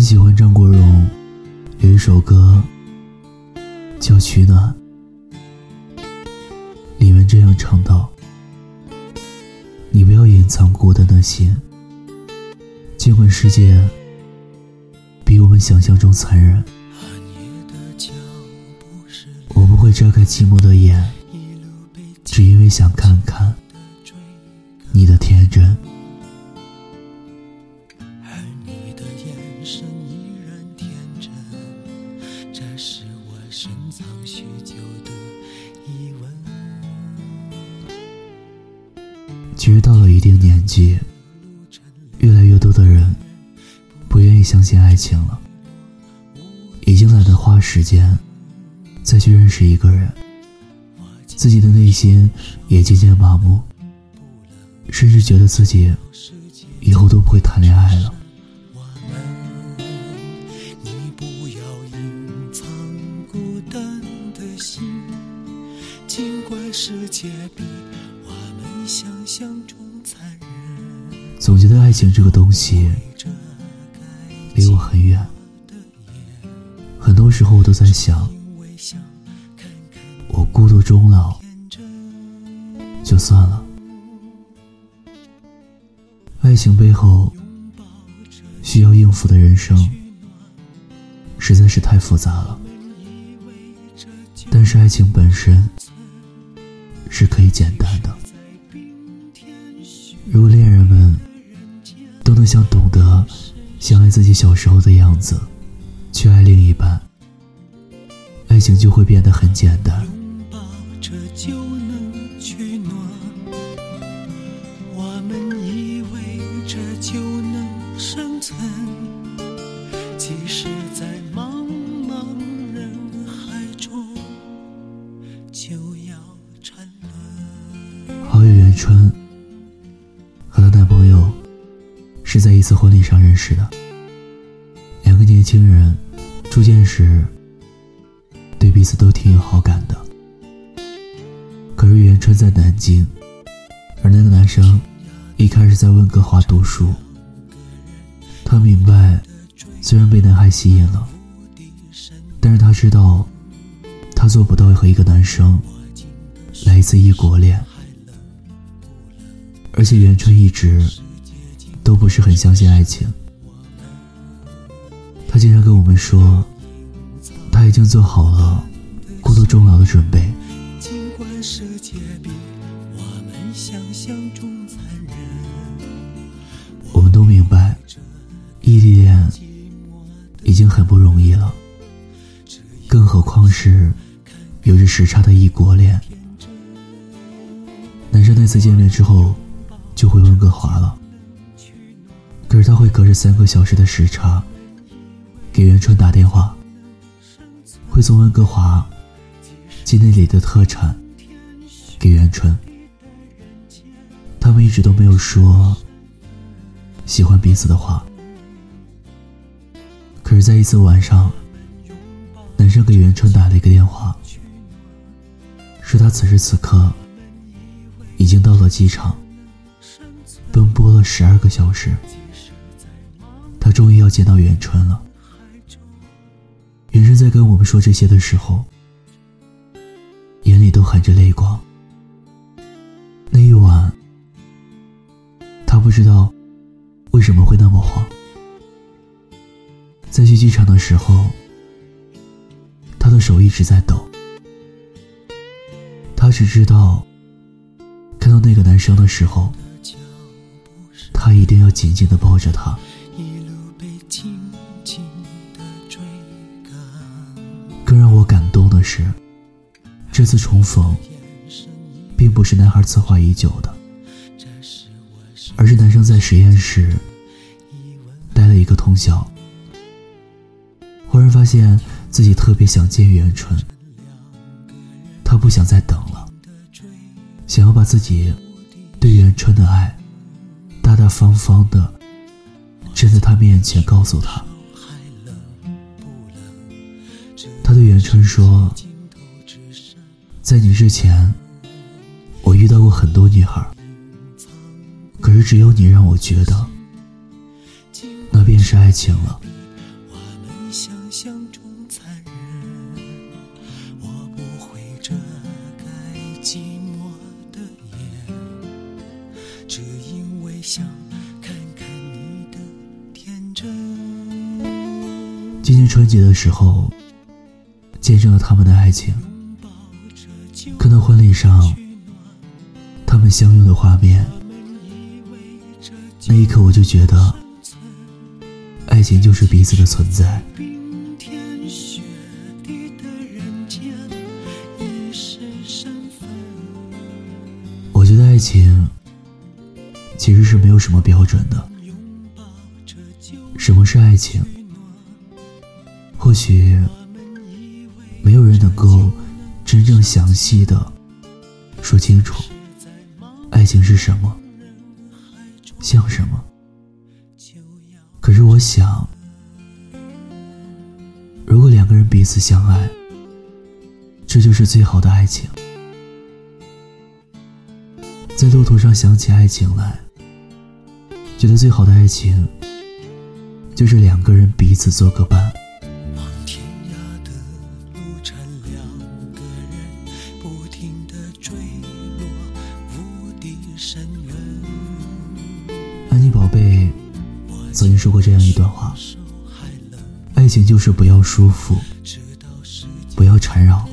很喜欢张国荣有一首歌叫《取暖》，里面这样唱道：“你不要隐藏孤单的心，尽管世界比我们想象中残忍，我不会睁开寂寞的眼，只因为想看看你的天真。”其实到了一定年纪，越来越多的人不愿意相信爱情了，已经懒得花时间再去认识一个人，自己的内心也渐渐麻木，甚至觉得自己以后都不会谈恋爱了。总觉得爱情这个东西离我很远，很多时候我都在想，我孤独终老就算了。爱情背后需要应付的人生实在是太复杂了，但是爱情本身是可以简单的。如果恋人们都能像懂得相爱自己小时候的样子去爱另一半，爱情就会变得很简单。我们一次婚礼上认识的，两个年轻人初见时对彼此都挺有好感的。可是元春在南京，而那个男生一开始在温哥华读书。他明白，虽然被男孩吸引了，但是他知道，他做不到和一个男生来一次异国恋，而且元春一直。都不是很相信爱情。他经常跟我们说，他已经做好了孤独终老的准备。我们都明白，异地恋已经很不容易了，更何况是有着时差的异国恋。男生那次见面之后，就回温哥华了。可是他会隔着三个小时的时差给袁春打电话，会从温哥华寄那里的特产给袁春。他们一直都没有说喜欢彼此的话。可是，在一次晚上，男生给袁春打了一个电话，说他此时此刻已经到了机场，奔波了十二个小时。他终于要见到元春了。元春在跟我们说这些的时候，眼里都含着泪光。那一晚，他不知道为什么会那么慌。在去机场的时候，他的手一直在抖。他只知道，看到那个男生的时候，他一定要紧紧的抱着他。更让我感动的是，这次重逢，并不是男孩策划已久的，而是男生在实验室待了一个通宵，忽然发现自己特别想见袁春，他不想再等了，想要把自己对袁春的爱，大大方方的站在他面前告诉他。他对袁春说：“在你之前，我遇到过很多女孩，可是只有你让我觉得，那便是爱情了。年春节的时候，见证了他们的爱情。看到婚礼上他们相拥的画面，那一刻我就觉得，爱情就是彼此的存在。我觉得爱情其实是没有什么标准的。什么是爱情？或许没有人能够真正详细的说清楚，爱情是什么，像什么。可是我想，如果两个人彼此相爱，这就是最好的爱情。在路途上想起爱情来，觉得最好的爱情，就是两个人彼此做个伴。安妮宝贝曾经说过这样一段话：爱情就是不要束缚，不要缠绕，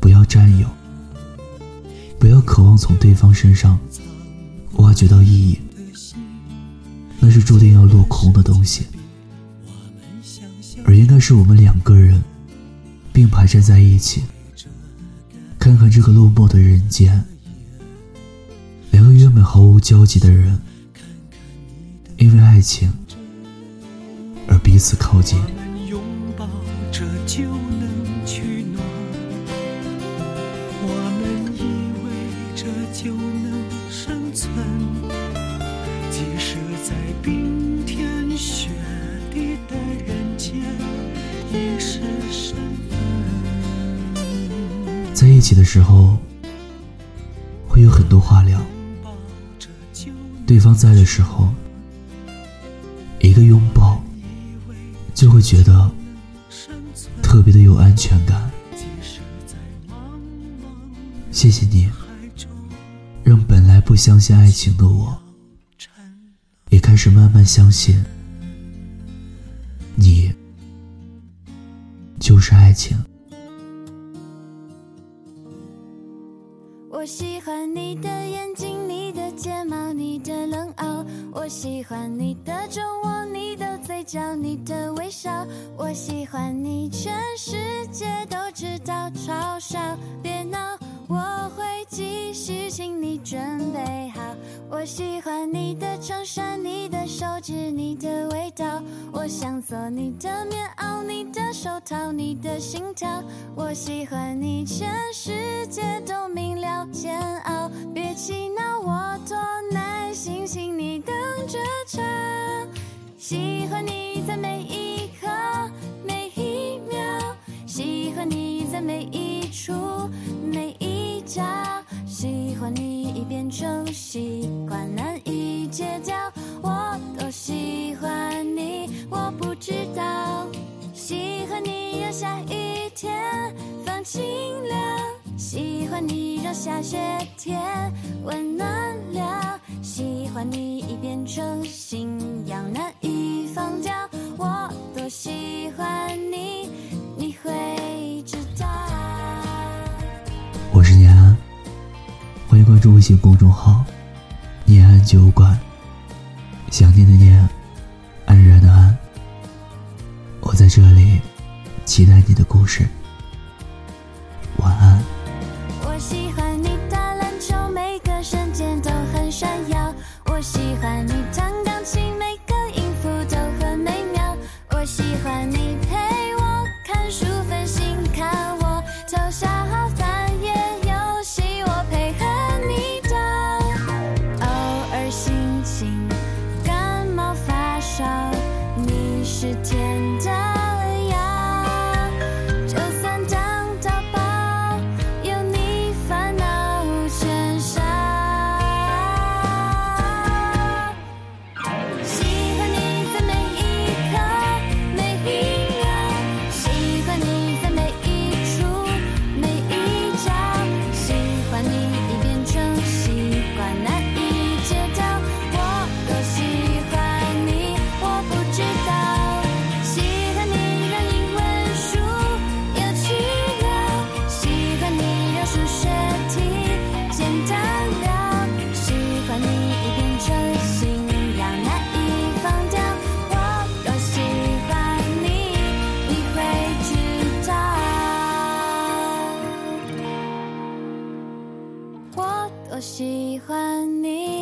不要占有，不要渴望从对方身上挖掘到意义，那是注定要落空的东西。而应该是我们两个人并排站在一起，看看这个落寞的人间。两个原本毫无交集的人，因为爱情而彼此靠近。拥抱着就能取暖，我们依偎着就能生存，即使在冰天雪地的人间，也是身份。在一起的时候，会有很多话聊。对方在的时候，一个拥抱就会觉得特别的有安全感。谢谢你，让本来不相信爱情的我，也开始慢慢相信，你就是爱情。我喜欢你的眼睛，睫毛，你的冷傲。我喜欢你的酒窝，你的嘴角，你的微笑。我。喜欢你，全世界都知道，嘲笑，别闹。我。会继续，请你准备好。我喜欢你的衬衫，你的手指，你的味道。我。想做你的棉袄，你的手套，你的心跳。我。喜欢你，全世界都明了，煎熬。别气恼，我多耐心，请你等着瞧。喜欢你在每一刻，每一秒。喜欢你在每一处，每一角。喜欢你已变成习欢你让下雪天温暖了。喜欢你已变成信仰，难以放掉。我多喜欢你，你会知道。我是念安，欢迎关注微信公众号“念安酒馆”，想念的念，安然的安。我在这里，期待你的故事。我喜欢你，